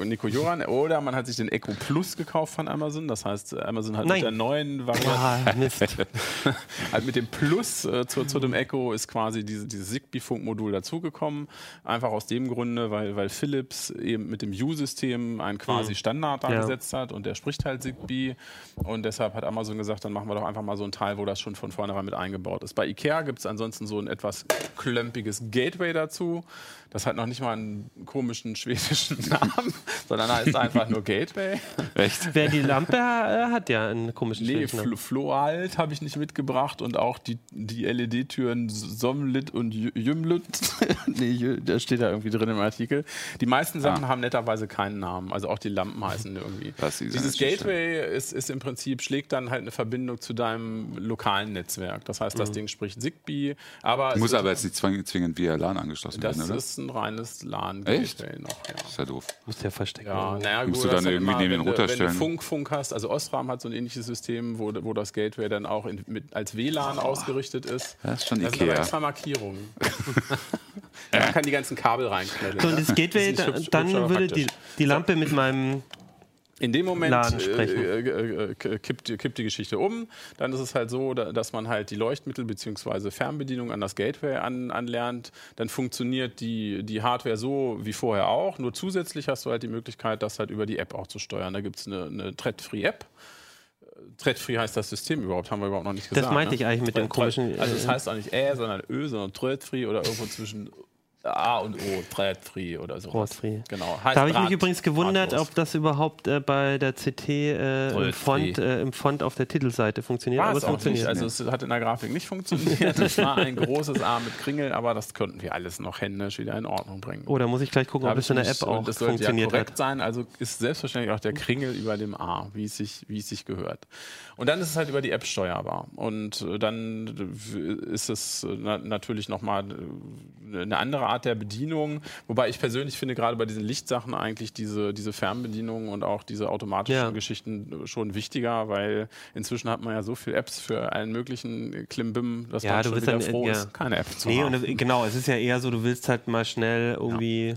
Äh, Nico Juran oder man hat sich den Echo Plus gekauft von Amazon. Das heißt, Amazon hat Nein. mit der neuen Variante, ah, halt mit dem Plus äh, zu, zu, dem Echo ist quasi diese, dieses Zigbee-Funkmodul dazugekommen. Einfach aus dem Grunde, weil, weil Philips eben mit dem U-System einen quasi mhm. Standard da ja. gesetzt hat und der spricht halt Zigbee. Und deshalb hat Amazon gesagt, dann machen wir doch einfach mal so ein Teil, wo das schon von vornherein mit eingebaut ist. Bei IKEA gibt es ansonsten so ein etwas klömpiges Gateway dazu. Das hat noch nicht mal einen komischen schwedischen Namen, sondern heißt einfach nur Gateway. Echt? Wer die Lampe äh, hat ja einen komischen nee, schwedischen Namen. Floalt habe ich nicht mitgebracht und auch die, die LED-Türen Somlit und Jümlut. nee, da steht da irgendwie drin im Artikel. Die meisten Sachen ah. haben netterweise keinen Namen, also auch die Lampen heißen irgendwie. Dieses Gateway ist, ist, im Prinzip, schlägt dann halt eine Verbindung zu deinem lokalen Netzwerk. Das heißt, das mhm. Ding spricht Zigbee. Aber Muss aber jetzt nicht zwingend via LAN angeschlossen werden, oder? ist ein reines lan Echt? noch. Ja. ist ja doof. Musst du ja verstecken. Ja, naja, Musst gut, du dann irgendwie neben den Router stellen. Wenn du Funk, Funk hast, also Osram hat so ein ähnliches System, wo, wo das Gateway dann auch in, mit, als WLAN oh. ausgerichtet ist. Das ist schon das Ikea. sind aber extra Markierungen. Man kann die ganzen Kabel reinknallen. So, und das Gateway, das dann würde die, die Lampe mit meinem in dem Moment äh, äh, äh, kippt, kippt, die Geschichte um. Dann ist es halt so, dass man halt die Leuchtmittel bzw. Fernbedienung an das Gateway an, anlernt. Dann funktioniert die, die Hardware so wie vorher auch. Nur zusätzlich hast du halt die Möglichkeit, das halt über die App auch zu steuern. Da gibt es eine, eine Thread-Free-App. Thread-free heißt das System überhaupt, haben wir überhaupt noch nicht gesagt. Das meinte ne? ich eigentlich mit dem komischen. Also es heißt auch nicht Ä, sondern Ö, sondern Thread-free oder irgendwo zwischen A und O, Thread-Free oder so. Thread-Free. Genau. da habe ich mich übrigens gewundert, ob das überhaupt äh, bei der CT äh, im, Font, äh, im Font auf der Titelseite funktioniert. War aber es funktioniert. Nicht. Also es hat in der Grafik nicht funktioniert. Es war ein großes A mit Kringel, aber das könnten wir alles noch händisch wieder in Ordnung bringen. Oh, da muss ich gleich gucken, ob es in der App auch das funktioniert ja korrekt hat. sein. Also ist selbstverständlich auch der Kringel über dem A, wie es sich, wie es sich gehört. Und dann ist es halt über die App steuerbar. Und äh, dann ist es äh, na natürlich nochmal äh, eine andere Art der Bedienung. Wobei ich persönlich finde, gerade bei diesen Lichtsachen eigentlich diese, diese Fernbedienung und auch diese automatischen ja. Geschichten schon wichtiger, weil inzwischen hat man ja so viele Apps für allen möglichen Klimbim, dass ja, man schon wieder dann, froh ja. ist, keine App zu nee, haben. Und, genau, es ist ja eher so, du willst halt mal schnell irgendwie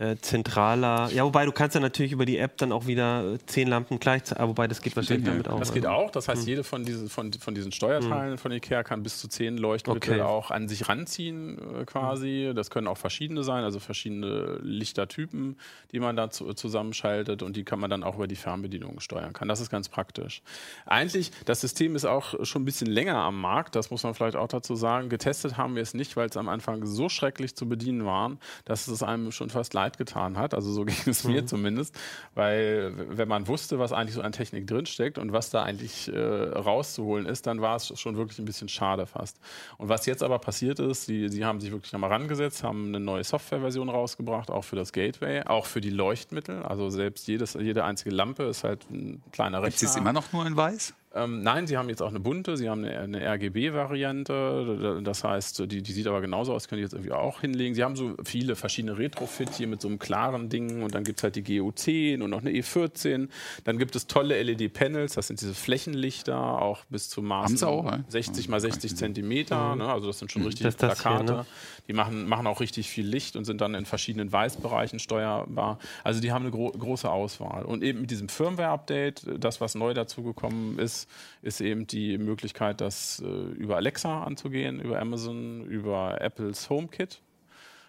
äh, zentraler. Ja, wobei du kannst ja natürlich über die App dann auch wieder zehn Lampen gleichzeitig, wobei das geht wahrscheinlich damit auch. Das geht also. auch. Das heißt, hm. jede von diesen, von, von diesen Steuerteilen hm. von Ikea kann bis zu zehn Leuchtmittel okay. auch an sich ranziehen äh, quasi. Das können auch verschiedene sein, also verschiedene Lichtertypen, die man da zu, zusammenschaltet und die kann man dann auch über die Fernbedienung steuern kann. Das ist ganz praktisch. Eigentlich, das System ist auch schon ein bisschen länger am Markt, das muss man vielleicht auch dazu sagen. Getestet haben wir es nicht, weil es am Anfang so schrecklich zu bedienen war, dass es einem schon fast leid leid getan hat. Also so ging es mir mhm. zumindest, weil wenn man wusste, was eigentlich so an Technik drinsteckt und was da eigentlich äh, rauszuholen ist, dann war es schon wirklich ein bisschen schade fast. Und was jetzt aber passiert ist, sie, sie haben sich wirklich nochmal rangesetzt, haben eine neue Softwareversion rausgebracht, auch für das Gateway, auch für die Leuchtmittel. Also selbst jedes, jede einzige Lampe ist halt ein kleiner Rechner. Ist es immer noch nur in weiß? Ähm, nein, sie haben jetzt auch eine bunte, sie haben eine, eine RGB-Variante. Das heißt, die, die, sieht aber genauso aus, können die jetzt irgendwie auch hinlegen. Sie haben so viele verschiedene Retrofit hier mit so einem klaren Ding und dann gibt es halt die GO10 und noch eine E14. Dann gibt es tolle LED-Panels, das sind diese Flächenlichter, auch bis zu Maßen auch, 60 mal 60 Zentimeter. Ne? Also das sind schon mhm. richtig Plakate. Hier, ne? Die machen, machen auch richtig viel Licht und sind dann in verschiedenen Weißbereichen steuerbar. Also die haben eine gro große Auswahl. Und eben mit diesem Firmware-Update, das, was neu dazugekommen ist, ist eben die Möglichkeit, das äh, über Alexa anzugehen, über Amazon, über Apples HomeKit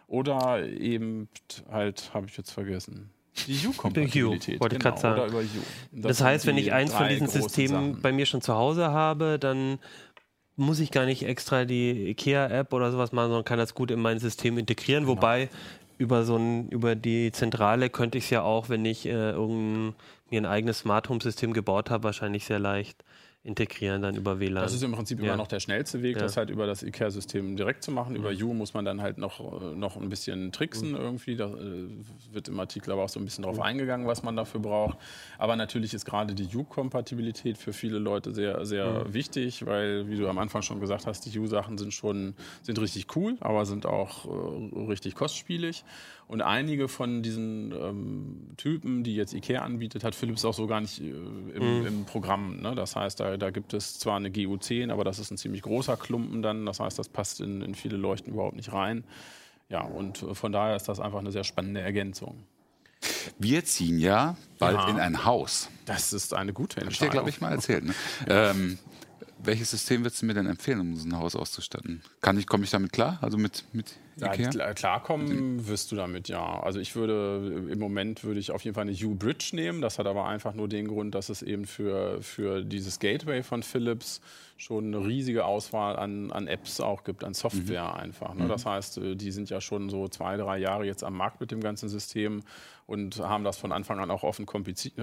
oder eben halt, habe ich jetzt vergessen, die U-Kompatibilität. Wollte genau, ich sagen. Das, das heißt, wenn ich eins von diesen Systemen Sachen. bei mir schon zu Hause habe, dann muss ich gar nicht extra die IKEA-App oder sowas machen, sondern kann das gut in mein System integrieren. Genau. Wobei über so ein, über die Zentrale könnte ich es ja auch, wenn ich äh, mir ein eigenes Smart Home System gebaut habe, wahrscheinlich sehr leicht integrieren dann über WLAN. Das ist im Prinzip ja. immer noch der schnellste Weg, ja. das halt über das IKEA-System direkt zu machen. Über U muss man dann halt noch, äh, noch ein bisschen tricksen mhm. irgendwie. Da äh, wird im Artikel aber auch so ein bisschen drauf mhm. eingegangen, was man dafür braucht. Aber natürlich ist gerade die U-Kompatibilität für viele Leute sehr, sehr mhm. wichtig, weil, wie du am Anfang schon gesagt hast, die U-Sachen sind schon sind richtig cool, aber sind auch äh, richtig kostspielig. Und einige von diesen ähm, Typen, die jetzt IKEA anbietet, hat Philips auch so gar nicht äh, im, mhm. im, Programm. Ne? Das heißt, da, da, gibt es zwar eine GU10, aber das ist ein ziemlich großer Klumpen dann. Das heißt, das passt in, in viele Leuchten überhaupt nicht rein. Ja, und äh, von daher ist das einfach eine sehr spannende Ergänzung. Wir ziehen ja bald ja. in ein Haus. Das ist eine gute Entscheidung. Hab ich dir, glaube ich, mal erzählt. Ne? ähm, welches System würdest du mir denn empfehlen, um so ein Haus auszustatten? Kann ich, komme ich damit klar? Also mit, mit? Ja, klarkommen wirst du damit, ja. Also ich würde, im Moment würde ich auf jeden Fall eine U-Bridge nehmen. Das hat aber einfach nur den Grund, dass es eben für, für dieses Gateway von Philips schon eine riesige Auswahl an, an Apps auch gibt, an Software mhm. einfach. Ne? Mhm. Das heißt, äh, die sind ja schon so zwei, drei Jahre jetzt am Markt mit dem ganzen System und haben das von Anfang an auch offen, äh,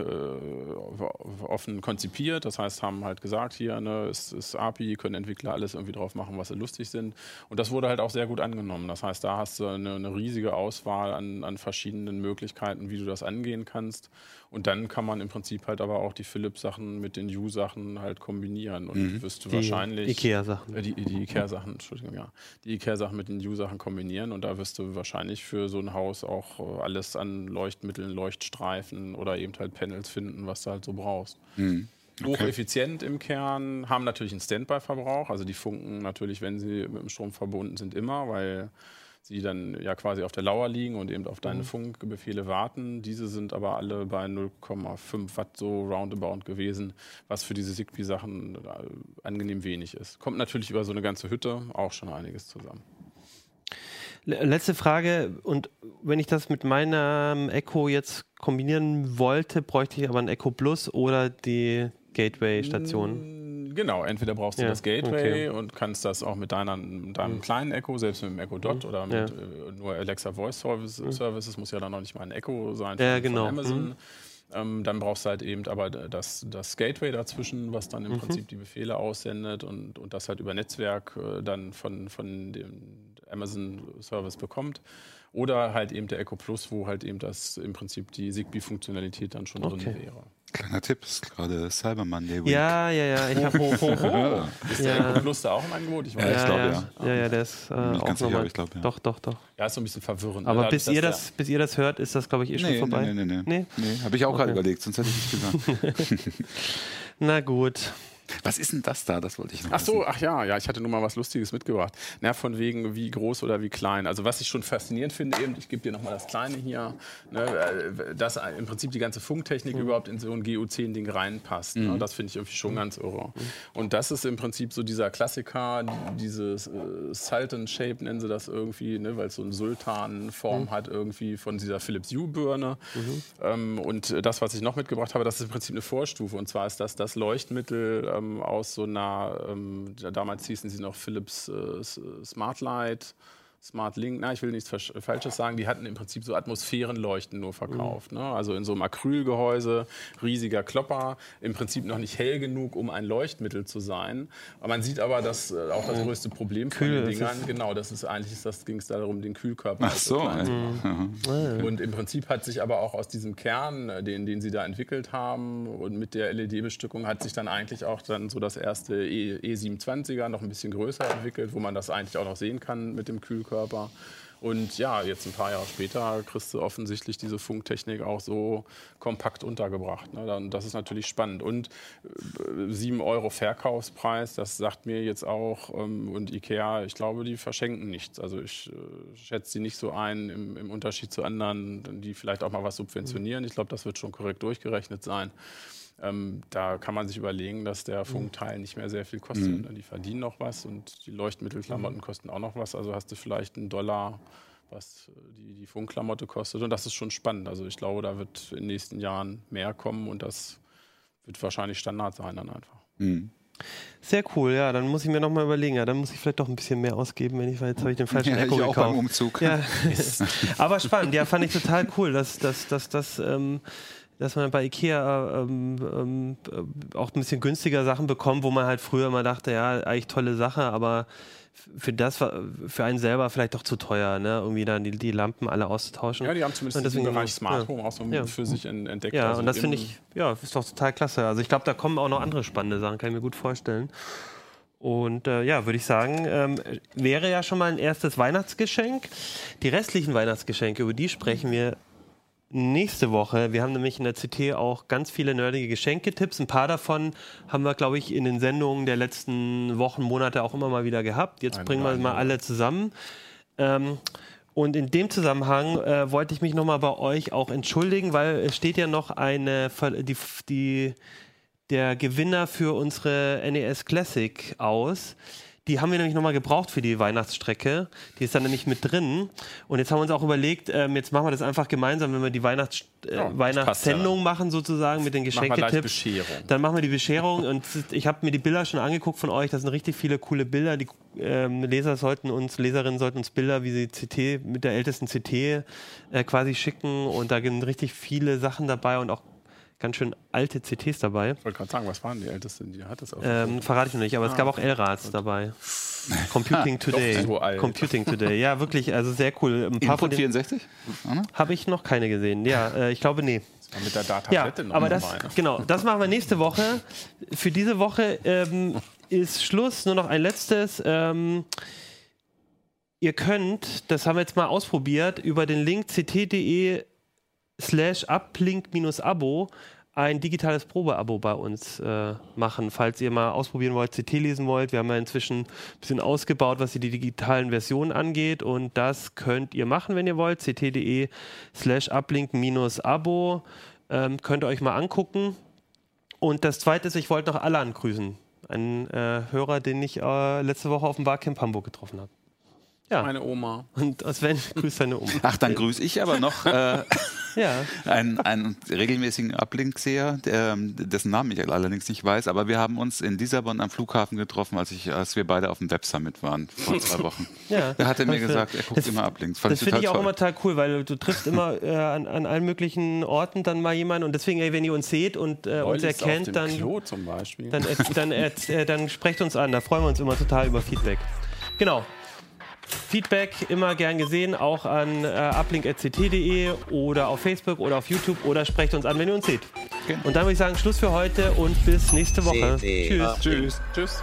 offen konzipiert. Das heißt, haben halt gesagt, hier ne, ist, ist API, können Entwickler alles irgendwie drauf machen, was sie lustig sind. Und das wurde halt auch sehr gut angenommen. Das heißt, da hast du eine, eine riesige Auswahl an, an verschiedenen Möglichkeiten, wie du das angehen kannst. Und dann kann man im Prinzip halt aber auch die Philips-Sachen mit den U-Sachen halt kombinieren. Und mhm. wirst du die wahrscheinlich. Ikea-Sachen. Äh, die, die Ikea-Sachen, Entschuldigung, ja. Die Ikea-Sachen mit den U-Sachen kombinieren. Und da wirst du wahrscheinlich für so ein Haus auch äh, alles an Leuchtmitteln, Leuchtstreifen oder eben halt Panels finden, was du halt so brauchst. Mhm. Okay. Hocheffizient im Kern, haben natürlich einen Standby-Verbrauch. Also die funken natürlich, wenn sie mit dem Strom verbunden sind, immer, weil sie dann ja quasi auf der Lauer liegen und eben auf deine mhm. Funkbefehle warten. Diese sind aber alle bei 0,5 Watt so roundabout gewesen, was für diese Zigbee-Sachen äh, angenehm wenig ist. Kommt natürlich über so eine ganze Hütte auch schon einiges zusammen. Letzte Frage, und wenn ich das mit meinem Echo jetzt kombinieren wollte, bräuchte ich aber ein Echo Plus oder die Gateway-Station? Genau, entweder brauchst du Ja, das Gateway okay. und kannst das auch mit deiner, deinem kleinen Echo, selbst mit dem Echo Dot oder Ja. mit äh, nur Alexa Voice Service, Services, muss ja dann noch nicht mal ein Echo sein Ja, von, genau. von Amazon. Ähm, dann brauchst du halt eben aber das, das Gateway dazwischen, was dann im Mhm. Prinzip die Befehle aussendet und, und das halt über Netzwerk äh, dann von, von dem Amazon-Service bekommt. Oder halt eben der Echo Plus, wo halt eben das im Prinzip die Zigbee-Funktionalität dann schon Okay. drin wäre. Kleiner Tipp, ist gerade Cyber Monday Week. Ja, ja, ja. Ich hab, Ja. Ist der Ja. Plus da auch im Angebot? Ich weiß Ja, ich nicht. glaub, ja, ja. ja, ja, der ist äh, nicht auch ganz sicher, ich glaub, ja. Doch, doch, doch. Ja, ist so ein bisschen verwirrend. Aber ne? bis ihr dass das, bis ihr das hört, ist das, glaube ich, eh schon Nee, vorbei. nee, nee, nee, Nee? nee. nee habe ich auch gerade Okay. überlegt, sonst hätte ich nicht gesagt. Na gut. Was ist denn das da? Das wollte ich noch Ach so, wissen. ach ja, ja, ich hatte nur mal was Lustiges mitgebracht. Na, von wegen wie groß oder wie klein. Also was ich schon faszinierend finde, eben, ich gebe dir nochmal das Kleine hier, ne, äh, dass im Prinzip die ganze Funktechnik überhaupt in so ein GU10-Ding reinpasst. Ne? Das finde ich irgendwie schon ganz irre. Und das ist im Prinzip so dieser Klassiker, dieses äh, Sultan Shape nennen sie das irgendwie, ne, weil es so eine Sultan-Form hat irgendwie von dieser Philips Hue-Birne. Ähm, und das, was ich noch mitgebracht habe, das ist im Prinzip eine Vorstufe. Und zwar ist das das Leuchtmittel ähm, aus so einer, ähm, damals hießen sie noch Philips äh, S- Smart Link, na, ich will nichts Falsches sagen, die hatten im Prinzip so Atmosphärenleuchten nur verkauft. Ne? Also in so einem Acrylgehäuse, riesiger Klopper, im Prinzip noch nicht hell genug, um ein Leuchtmittel zu sein. Aber man sieht aber, dass äh, auch das größte Problem von Kühl den ist Dingern, genau, das ist eigentlich ist das ging es darum, den Kühlkörper Ach so, klein zu ey. machen. Und im Prinzip hat sich aber auch aus diesem Kern, äh, den, den sie da entwickelt haben und mit der LED-Bestückung hat sich dann eigentlich auch dann so das erste E- E27er noch ein bisschen größer entwickelt, wo man das eigentlich auch noch sehen kann mit dem Kühlkörper. Und ja, jetzt ein paar Jahre später kriegst du offensichtlich diese Funktechnik auch so kompakt untergebracht. Ne? Das ist natürlich spannend. Und äh, 7 Euro Verkaufspreis, das sagt mir jetzt auch, ähm, und Ikea, ich glaube, die verschenken nichts. Also ich äh, schätze sie nicht so ein im, im Unterschied zu anderen, die vielleicht auch mal was subventionieren. Ich glaube, das wird schon korrekt durchgerechnet sein. Ähm, da kann man sich überlegen, dass der Funkteil nicht mehr sehr viel kostet. Ne? Die verdienen noch was und die Leuchtmittelklamotten kosten auch noch was. Also hast du vielleicht einen Dollar, was äh, die, die Funkklamotte kostet. Und das ist schon spannend. Also ich glaube, da wird in den nächsten Jahren mehr kommen und das wird wahrscheinlich Standard sein dann einfach. Hm. Sehr cool, ja. Dann muss ich mir nochmal überlegen. Ja, dann muss ich vielleicht doch ein bisschen mehr ausgeben, wenn ich, weil jetzt habe ich den falschen Ja, Echo ich auch beim gekauft. Umzug. Ja. Aber spannend, ja, fand ich total cool, dass, dass, dass, dass, ähm, dass man bei Ikea ähm, ähm, äh, auch ein bisschen günstiger Sachen bekommt, wo man halt früher mal dachte, ja, eigentlich tolle Sache, aber für das für einen selber vielleicht doch zu teuer, ne? Irgendwie dann die, die Lampen alle auszutauschen. Ja, die haben zumindest Und deswegen- Bereich Smart ja. Home auch so Ja. für sich en- entdeckt. Ja, Also und das finde ich, ja, ist doch total klasse. Also ich glaube, da kommen auch noch andere spannende Sachen, kann ich mir gut vorstellen. Und äh, ja, würde ich sagen, ähm, wäre ja schon mal ein erstes Weihnachtsgeschenk. Die restlichen Weihnachtsgeschenke, über die sprechen wir nächste Woche. Wir haben nämlich in der CT auch ganz viele nerdige Geschenketipps. Ein paar davon haben wir, glaube ich, in den Sendungen der letzten Wochen, Monate auch immer mal wieder gehabt. Jetzt Ein bringen wir mal alle zusammen. Ähm, und in dem Zusammenhang äh, wollte ich mich nochmal bei euch auch entschuldigen, weil es steht ja noch eine, die, die, der Gewinner für unsere NES Classic aus. Die haben wir nämlich nochmal gebraucht für die Weihnachtsstrecke. Die ist dann nämlich mit drin. Und jetzt haben wir uns auch überlegt, ähm, jetzt machen wir das einfach gemeinsam, wenn wir die Weihnachts äh, Ja, Weihnachtssendung machen, sozusagen mit den Geschenketipps. Dann machen wir die Bescherung und ich habe mir die Bilder schon angeguckt von euch. Das sind richtig viele coole Bilder. Die ähm, Leser sollten uns, Leserinnen sollten uns Bilder, wie sie CT mit der ältesten CT äh, quasi schicken. Und da sind richtig viele Sachen dabei und auch ganz schön alte CTs dabei. Ich wollte gerade sagen, was waren die ältesten? Die hat das auch. Ähm, verrate ich noch nicht, aber es gab auch L-Rats dabei. Computing Today. so alt. Computing Today. Ja, wirklich, also sehr cool. Ein paar denen 64? Anna? habe ich noch keine gesehen. Ja, äh, ich glaube, nee. war mit der Ja, Datablette noch aber das, genau, das machen wir nächste Woche. Für diese Woche ähm, ist Schluss. Nur noch ein letztes. Ähm, ihr könnt, das haben wir jetzt mal ausprobiert, über den Link ct.de slash uplink-abo ein digitales Probeabo bei uns äh, machen, falls ihr mal ausprobieren wollt, CT lesen wollt. Wir haben ja inzwischen ein bisschen ausgebaut, was die digitalen Versionen angeht und das könnt ihr machen, wenn ihr wollt. ct.de slash uplink-abo ähm, könnt ihr euch mal angucken. Und das zweite ist, ich wollte noch Alan grüßen. Einen äh, Hörer, den ich äh, letzte Woche auf dem Barcamp Hamburg getroffen habe. Ja, Meine Oma. und Sven grüßt seine Oma. Ach, dann grüße ich aber noch äh, Ja. einen, einen regelmäßigen Uplink-Seher, der, dessen Namen ich allerdings nicht weiß, aber wir haben uns in Lissabon am Flughafen getroffen, als, ich, als wir beide auf dem Web Summit waren, vor zwei Wochen. Ja. Da hat er mir gesagt, er guckt das- immer Uplinks. Fand Das finde ich auch toll. immer total cool, weil du triffst immer äh, an, an allen möglichen Orten dann mal jemanden und deswegen, ey, wenn ihr uns seht und äh, uns erkennt, dann, Klo zum Beispiel. dann, äh, dann, äh, dann sprecht uns an. Da freuen wir uns immer total über Feedback. Genau. Feedback immer gern gesehen, auch an äh, uplink.ct.de oder auf Facebook oder auf YouTube oder sprecht uns an, wenn ihr uns seht. Genau. Und dann würde ich sagen, Schluss für heute und bis nächste Woche. CT Tschüss. Uplink. Tschüss. Tschüss.